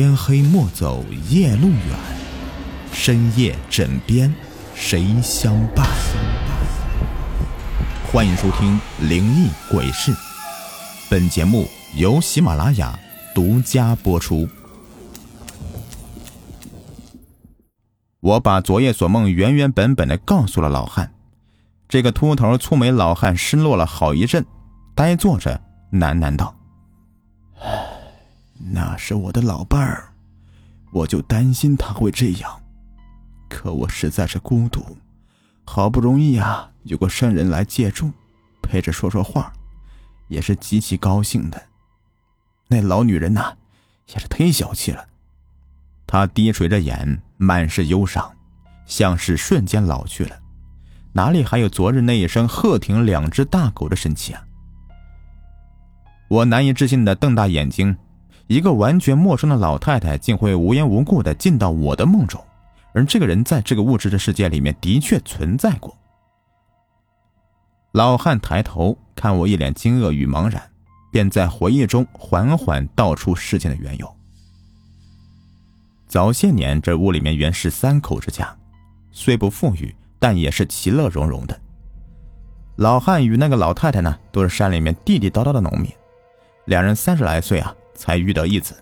天黑莫走夜路远，深夜枕边谁相伴？欢迎收听《灵异鬼事》，本节目由喜马拉雅独家播出。我把昨夜所梦原原本本的告诉了老汉，这个秃头粗眉老汉失落了好一阵，呆坐着喃喃道：“，那是我的老伴儿，我就担心他会这样。可我实在是孤独，好不容易啊。”有个圣人来借住，陪着说说话，也是极其高兴的。那老女人呐，也是忒小气了。她低垂着眼，满是忧伤，像是瞬间老去了，哪里还有昨日那一声喝停两只大狗的神气啊！我难以置信的瞪大眼睛，一个完全陌生的老太太竟会无缘无故的进到我的梦中，而这个人在这个物质的世界里面的确存在过。老汉抬头看我，一脸惊愕与茫然，便在回忆中缓缓道出事情的缘由。早些年，这屋里面原是三口之家，虽不富裕，但也是其乐融融的。老汉与那个老太太呢，都是山里面地地道道的农民，两人三十来岁啊，才育得一子。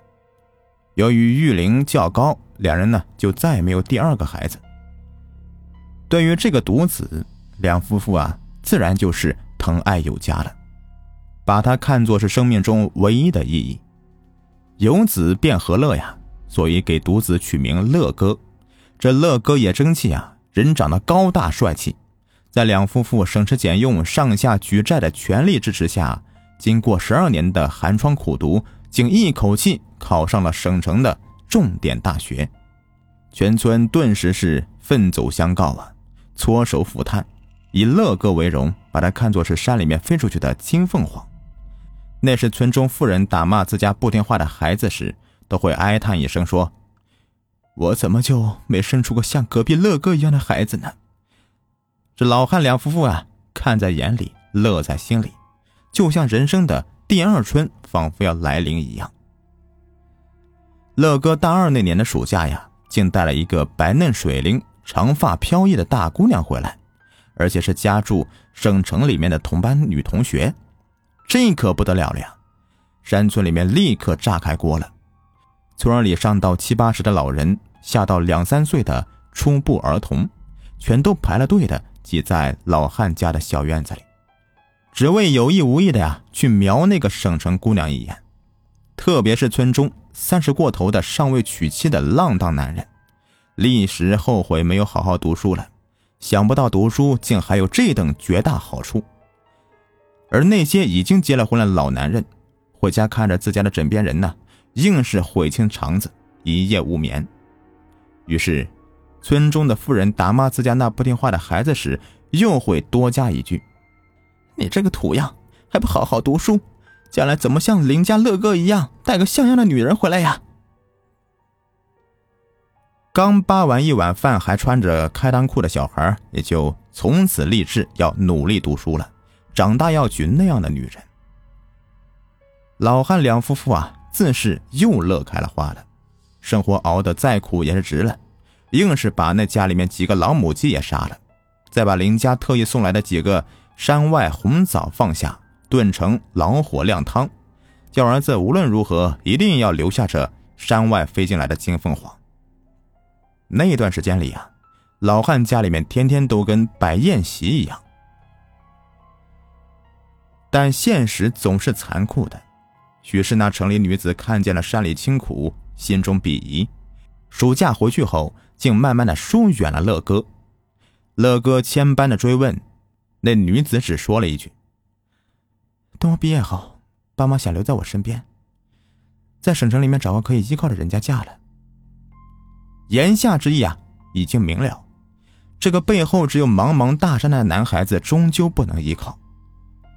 由于育龄较高，两人呢就再也没有第二个孩子。对于这个独子，两夫妇啊。自然就是疼爱有加了，把他看作是生命中唯一的意义。有子便和乐呀，所以给独子取名乐哥。这乐哥也争气啊，人长得高大帅气，在两夫妇省吃俭用、上下举债的全力支持下，经过十二年的寒窗苦读，竟一口气考上了省城的重点大学。全村顿时是奋走相告啊，搓手抚叹。以乐哥为荣，把他看作是山里面飞出去的金凤凰。那时村中妇人打骂自家不听话的孩子时，都会哀叹一声说：“我怎么就没生出个像隔壁乐哥一样的孩子呢？”这老汉两夫妇啊，看在眼里，乐在心里，就像人生的第二春仿佛要来临一样。乐哥大二那年的暑假呀，竟带了一个白嫩水灵、长发飘逸的大姑娘回来。而且是家住省城里面的同班女同学，这可不得了了呀！山村里面立刻炸开锅了，村里上到七八十的老人，下到两三岁的初步儿童，全都排了队的挤在老汉家的小院子里，只为有意无意的呀去瞄那个省城姑娘一眼。特别是村中三十过头的尚未娶妻的浪荡男人，立时后悔没有好好读书了。想不到读书竟还有这等绝大好处，而那些已经结了婚的老男人，回家看着自家的枕边人呢，硬是悔青肠子，一夜无眠。于是，村中的妇人打骂自家那不听话的孩子时，又会多加一句：“你这个土样，还不好好读书，将来怎么像邻家乐哥一样带个像样的女人回来呀？”刚扒完一碗饭，还穿着开裆裤的小孩，也就从此立志要努力读书了，长大要娶那样的女人。老汉两夫妇啊，自是又乐开了花了，生活熬得再苦也是值了，硬是把那家里面几个老母鸡也杀了，再把邻家特意送来的几个山外红枣放下，炖成老火靓汤，叫儿子无论如何一定要留下这山外飞进来的金凤凰。那段时间里啊，老汉家里面天天都跟摆宴席一样。但现实总是残酷的，许是那城里女子看见了山里清苦，心中鄙夷。暑假回去后，竟慢慢的疏远了乐哥。乐哥千般的追问，那女子只说了一句：“等我毕业后，爸妈想留在我身边，在省城里面找个可以依靠的人家嫁了。”言下之意啊，已经明了，这个背后只有茫茫大山的男孩子终究不能依靠，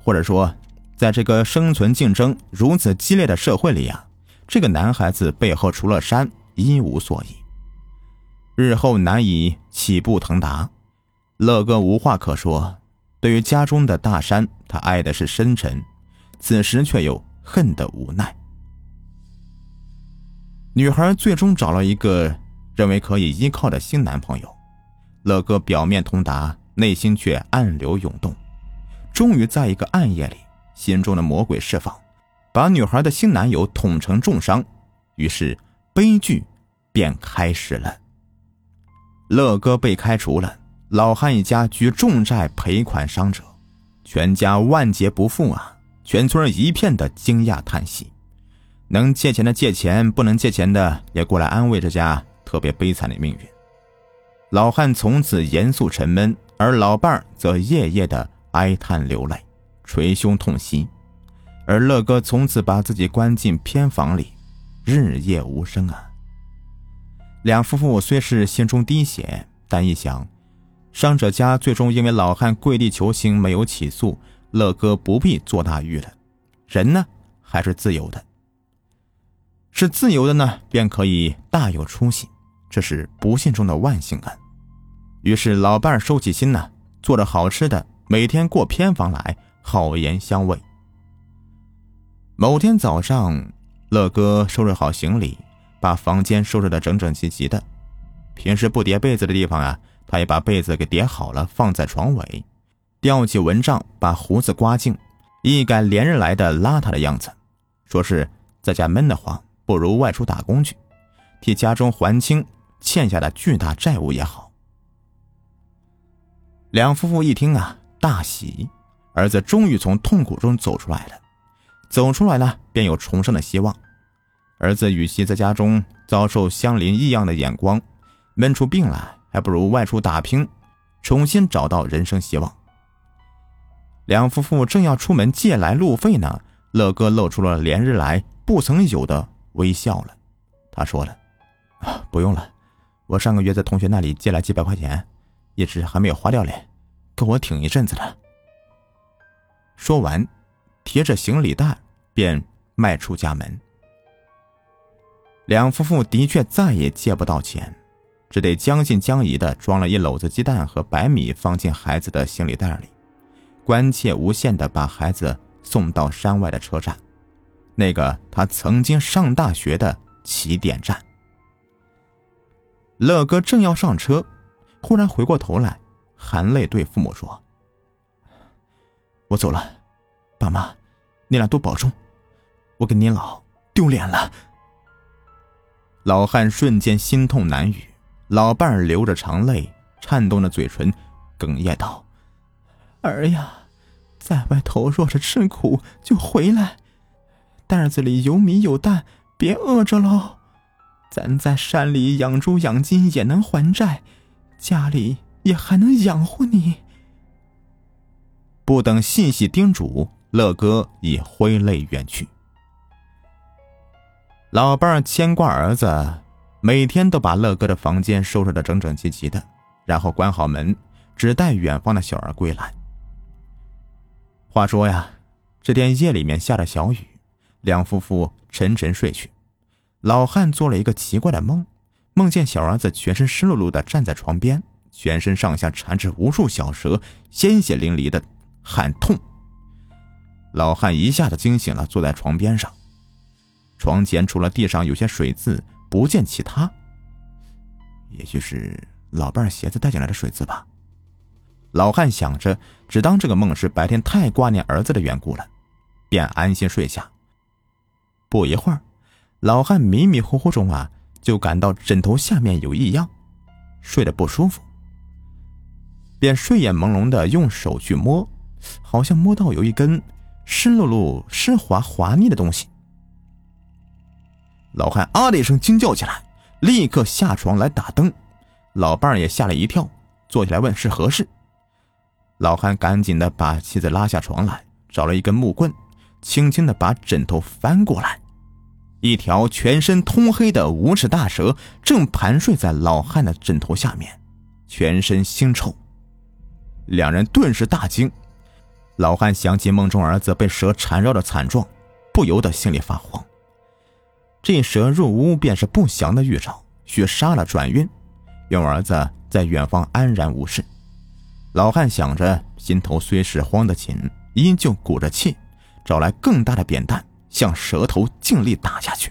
或者说，在这个生存竞争如此激烈的社会里啊，这个男孩子背后除了山一无所依，日后难以起步腾达。乐哥无话可说，对于家中的大山，他爱的是深沉，此时却又恨的无奈。女孩最终找了一个认为可以依靠的新男朋友。乐哥表面通达，内心却暗流涌动。终于在一个暗夜里，心中的魔鬼释放，把女孩的新男友捅成重伤。于是悲剧便开始了。乐哥被开除了，老汉一家举重债赔款伤者，全家万劫不复啊！全村一片的惊讶叹息。能借钱的借钱，不能借钱的也过来安慰这家特别悲惨的命运。老汉从此严肃沉闷，而老伴儿则夜夜的哀叹流泪，捶胸痛惜。而乐哥从此把自己关进偏房里，日夜无声啊。两夫妇虽是心中滴血，但一想，伤者家最终因为老汉跪地求情没有起诉，乐哥不必做大狱了。人呢，还是自由的。是自由的呢，便可以大有出息。这是不幸中的万幸啊！于是老伴收起心呢，做着好吃的，每天过偏房来，好言相慰。某天早上，乐哥收拾好行李，把房间收拾的整整齐齐的。平时不叠被子的地方啊，他也把被子给叠好了，放在床尾。吊起蚊帐，把胡子刮净，一改连日来的邋遢的样子，说是在家闷得慌。不如外出打工去，替家中还清欠下的巨大债务也好。两夫妇一听啊，大喜，儿子终于从痛苦中走出来了。走出来了，便有重生的希望。儿子与其在家中遭受乡邻异样的眼光，闷出病来，还不如外出打拼，重新找到人生希望。两夫妇正要出门借来路费呢，乐哥露出了连日来不曾有的。微笑了，他说了：“啊，不用了，我上个月在同学那里借了几百块钱，一直还没有花掉嘞，够我挺一阵子了。”说完，提着行李袋便迈出家门。两夫妇的确再也借不到钱，只得将信将疑的装了一篓子鸡蛋和白米放进孩子的行李袋里，关切无限的把孩子送到山外的车站。那个他曾经上大学的起点站。乐哥正要上车，忽然回过头来，含泪对父母说：“我走了，爸妈，你俩多保重，我跟您老丢脸了。”老汉瞬间心痛难语，老伴儿流着长泪，颤动着嘴唇，哽咽道：“儿呀，在外头若是吃苦，就回来。”袋子里有米有蛋，别饿着喽。咱在山里养猪养鸡也能还债，家里也还能养活你。不等细细叮嘱，乐哥已挥泪远去。老伴儿牵挂儿子，每天都把乐哥的房间收拾的整整齐齐的，然后关好门，只待远方的小儿归来。话说呀，这天夜里面下着小雨。两夫妇沉沉睡去，老汉做了一个奇怪的梦，梦见小儿子全身湿漉漉的站在床边，全身上下缠着无数小蛇，鲜血淋漓的喊痛。老汉一下子惊醒了，坐在床边上，床前除了地上有些水渍，不见其他。也许是老伴鞋子带进来的水渍吧。老汉想着，只当这个梦是白天太挂念儿子的缘故了，便安心睡下。不一会儿，老汉迷迷糊糊中啊，就感到枕头下面有异样，睡得不舒服，便睡眼朦胧的用手去摸，好像摸到有一根湿漉漉、湿滑滑腻的东西。老汉啊的一声惊叫起来，立刻下床来打灯。老伴儿也吓了一跳，坐起来问是何事。老汉赶紧的把妻子拉下床来，找了一根木棍，轻轻的把枕头翻过来。一条全身通黑的无齿大蛇正盘睡在老汉的枕头下面，全身腥臭。两人顿时大惊。老汉想起梦中儿子被蛇缠绕的惨状，不由得心里发慌。这蛇入屋便是不祥的预兆，需杀了转运，愿儿子在远方安然无事。老汉想着，心头虽是慌得紧，依旧鼓着气，找来更大的扁担。向蛇头尽力打下去。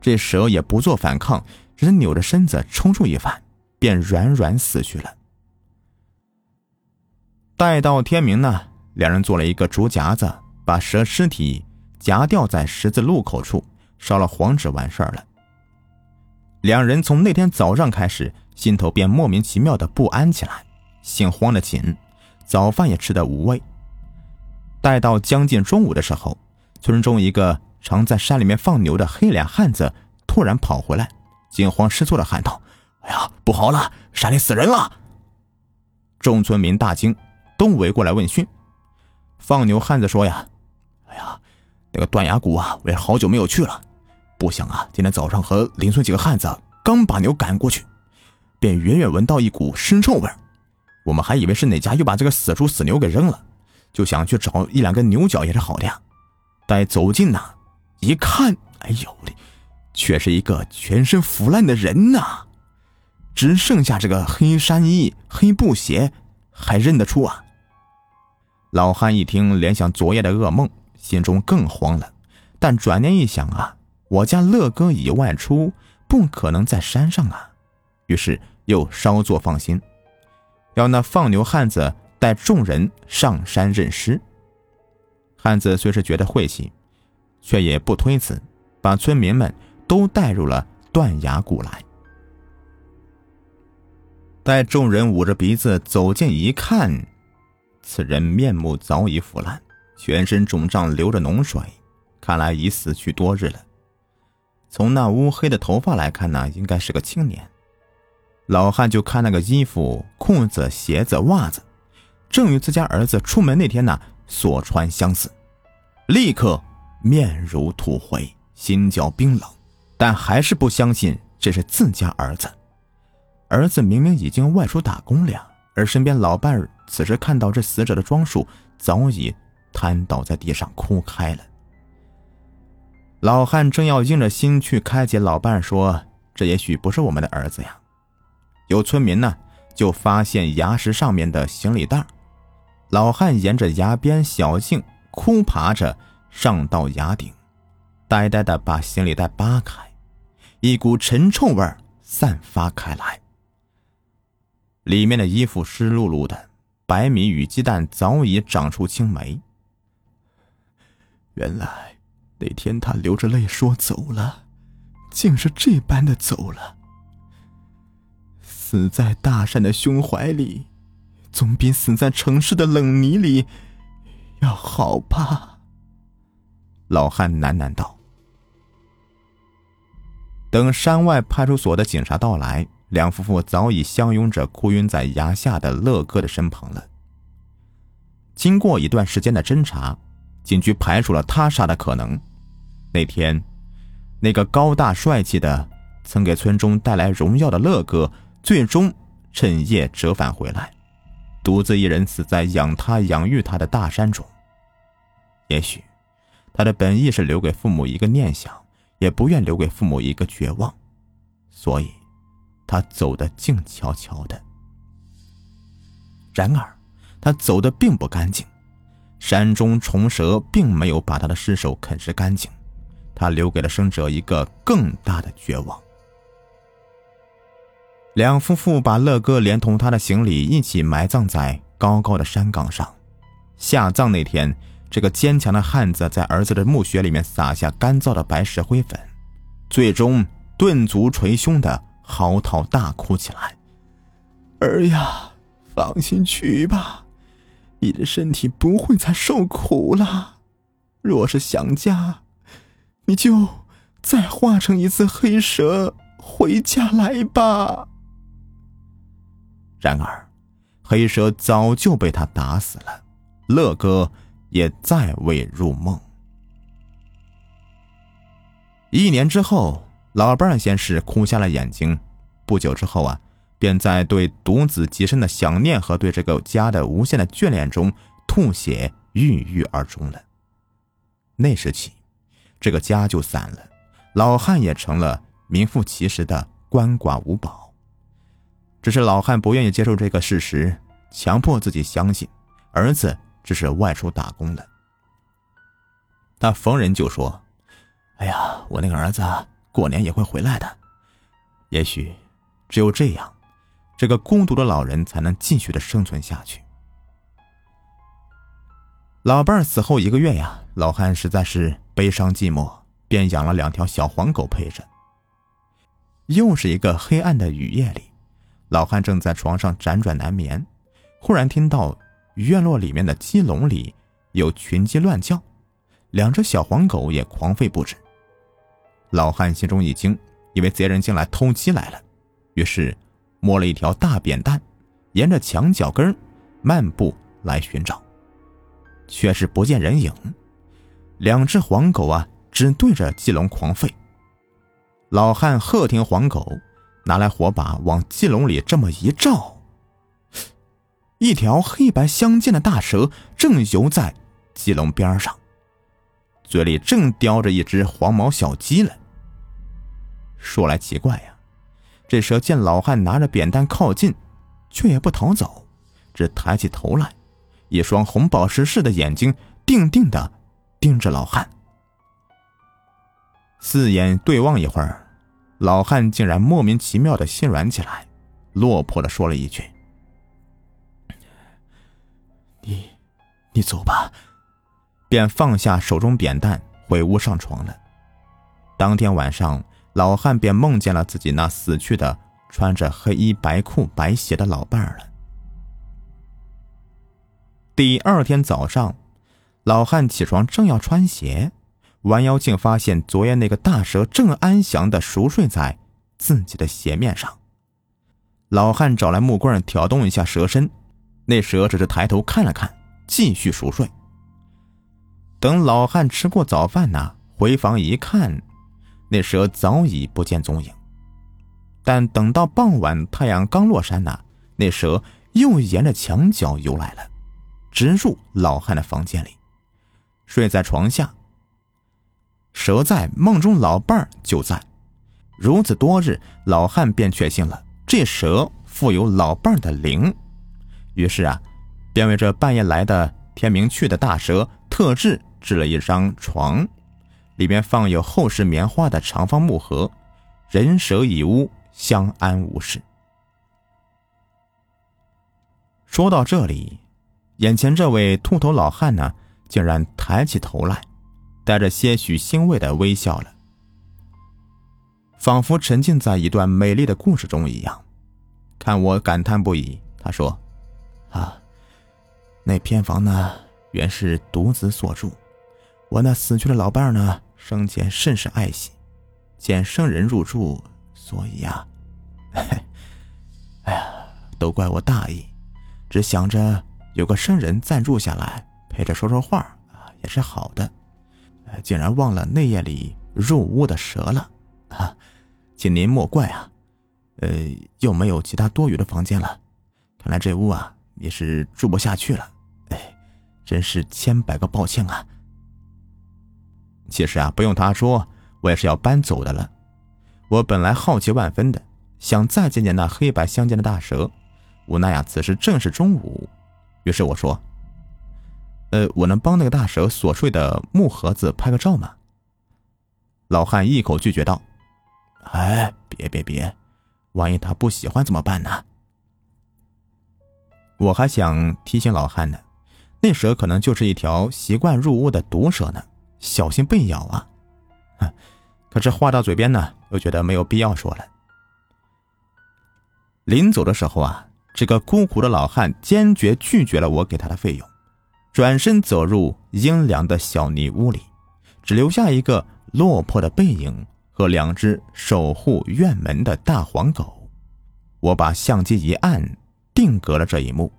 这蛇也不做反抗，只是扭着身子抽搐一番，便软软死去了。待到天明呢，两人做了一个竹夹子，把蛇尸体夹吊在十字路口处，烧了黄纸，完事儿了。两人从那天早上开始，心头便莫名其妙的不安起来，心慌的紧，早饭也吃得无味。待到将近中午的时候，村中一个常在山里面放牛的黑脸汉子突然跑回来，惊慌失措的喊道：“哎呀，不好了，山里死人了！”众村民大惊，都围过来问讯。放牛汉子说：“呀，哎呀，那个断崖谷啊，我也好久没有去了，不想啊，今天早上和邻村几个汉子刚把牛赶过去，便远远闻到一股尸臭味我们还以为是哪家又把这个死猪死牛给扔了。”就想去找一两根牛角也是好的呀。待走近呐，一看，哎呦嘞，却是一个全身腐烂的人呐，只剩下这个黑衫衣、黑布鞋，还认得出啊。老汉一听，联想昨夜的噩梦，心中更慌了。但转念一想啊，我家乐哥已外出，不可能在山上啊，于是又稍作放心，要那放牛汉子。带众人上山认尸。汉子虽是觉得晦气，却也不推辞，把村民们都带入了断崖谷来。待众人捂着鼻子走近一看，此人面目早已腐烂，全身肿胀，流着脓水，看来已死去多日了。从那乌黑的头发来看呢，应该是个青年。老汉就看那个衣服、裤子、鞋子、袜子。正与自家儿子出门那天呢所穿相似，立刻面如土灰，心焦冰冷，但还是不相信这是自家儿子。儿子明明已经外出打工了，而身边老伴儿此时看到这死者的装束，早已瘫倒在地上哭开了。老汉正要硬着心去开解老伴，说：“这也许不是我们的儿子呀。”有村民呢就发现崖石上面的行李袋。老汉沿着崖边小径哭爬着上到崖顶，呆呆的把行李袋扒开，一股陈臭味散发开来。里面的衣服湿漉漉的，白米与鸡蛋早已长出青霉。原来那天他流着泪说走了，竟是这般的走了，死在大山的胸怀里。总比死在城市的冷泥里要好吧？老汉喃喃道。等山外派出所的警察到来，两夫妇早已相拥着哭晕在崖下的乐哥的身旁了。经过一段时间的侦查，警局排除了他杀的可能。那天，那个高大帅气的、曾给村中带来荣耀的乐哥，最终趁夜折返回来。独自一人死在养他养育他的大山中。也许，他的本意是留给父母一个念想，也不愿留给父母一个绝望，所以，他走得静悄悄的。然而，他走的并不干净，山中虫蛇并没有把他的尸首啃食干净，他留给了生者一个更大的绝望。两夫妇把乐哥连同他的行李一起埋葬在高高的山岗上。下葬那天，这个坚强的汉子在儿子的墓穴里面撒下干燥的白石灰粉，最终顿足捶胸的嚎啕大哭起来：“儿呀，放心去吧，你的身体不会再受苦了。若是想家，你就再化成一次黑蛇回家来吧。”然而，黑蛇早就被他打死了，乐哥也再未入梦。一年之后，老伴先是哭瞎了眼睛，不久之后啊，便在对独子极深的想念和对这个家的无限的眷恋中吐血郁郁而终了。那时起，这个家就散了，老汉也成了名副其实的鳏寡无宝。只是老汉不愿意接受这个事实，强迫自己相信儿子只是外出打工的。他逢人就说：“哎呀，我那个儿子过年也会回来的。也许，只有这样，这个孤独的老人才能继续的生存下去。老伴儿死后一个月呀，老汉实在是悲伤寂寞，便养了两条小黄狗陪着。又是一个黑暗的雨夜里，老汉正在床上辗转难眠，忽然听到院落里面的鸡笼里有群鸡乱叫，两只小黄狗也狂吠不止。老汉心中一惊。以为贼人进来偷鸡来了，于是摸了一条大扁担，沿着墙角根漫步来寻找，却是不见人影。两只黄狗啊，只对着鸡笼狂吠。老汉喝停黄狗，拿来火把往鸡笼里这么一照，一条黑白相间的大蛇正游在鸡笼边上，嘴里正叼着一只黄毛小鸡呢。说来奇怪呀，这蛇见老汉拿着扁担靠近，却也不逃走，只抬起头来，一双红宝石似的眼睛定定的盯着老汉。四眼对望一会儿，老汉竟然莫名其妙的心软起来，落魄的说了一句：“你，你走吧。”便放下手中扁担，回屋上床了。当天晚上。老汉便梦见了自己那死去的、穿着黑衣白裤白鞋的老伴儿了。第二天早上，老汉起床正要穿鞋，弯腰竟发现昨夜那个大蛇正安详的熟睡在自己的鞋面上。老汉找来木棍挑动一下蛇身，那蛇只是抬头看了看，继续熟睡。等老汉吃过早饭呢，回房一看。那蛇早已不见踪影，但等到傍晚，太阳刚落山呢，那蛇又沿着墙角游来了，直入老汉的房间里，睡在床下。蛇在梦中，老伴儿就在，如此多日，老汉便确信了这蛇附有老伴儿的灵，于是啊，便为这半夜来的天明去的大蛇特制制了一张床。里面放有厚实棉花的长方木盒，人蛇已屋，相安无事。说到这里，眼前这位秃头老汉呢，竟然抬起头来，带着些许欣慰的微笑了，仿佛沉浸在一段美丽的故事中一样。看我感叹不已，他说：“啊，那偏房呢，原是独子所住，我那死去的老伴呢。”生前甚是爱惜，见生人入住，所以呀，哎呀，都怪我大意，只想着有个生人暂住下来，陪着说说话啊，也是好的，竟然忘了那夜里入屋的蛇了啊，请您莫怪啊，呃，又没有其他多余的房间了，看来这屋啊也是住不下去了，哎，真是千百个抱歉啊。其实啊，不用他说，我也是要搬走的了。我本来好奇万分的，想再见见那黑白相间的大蛇，无奈啊，此时正是中午。于是我说：“呃，我能帮那个大蛇所睡的木盒子拍个照吗？”老汉一口拒绝道：“哎，别别别，万一他不喜欢怎么办呢？”我还想提醒老汉呢，那蛇可能就是一条习惯入屋的毒蛇呢。小心被咬啊！可是话到嘴边呢，又觉得没有必要说了。临走的时候啊，这个孤苦的老汉坚决拒绝了我给他的费用，转身走入阴凉的小泥屋里，只留下一个落魄的背影和两只守护院门的大黄狗。我把相机一按，定格了这一幕，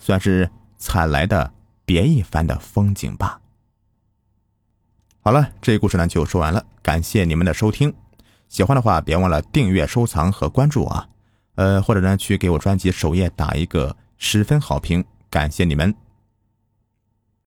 算是采来的别一番的风景吧。好了，这个故事呢就说完了，感谢你们的收听，喜欢的话别忘了订阅、收藏和关注啊，呃，或者呢去给我专辑首页打一个十分好评，感谢你们。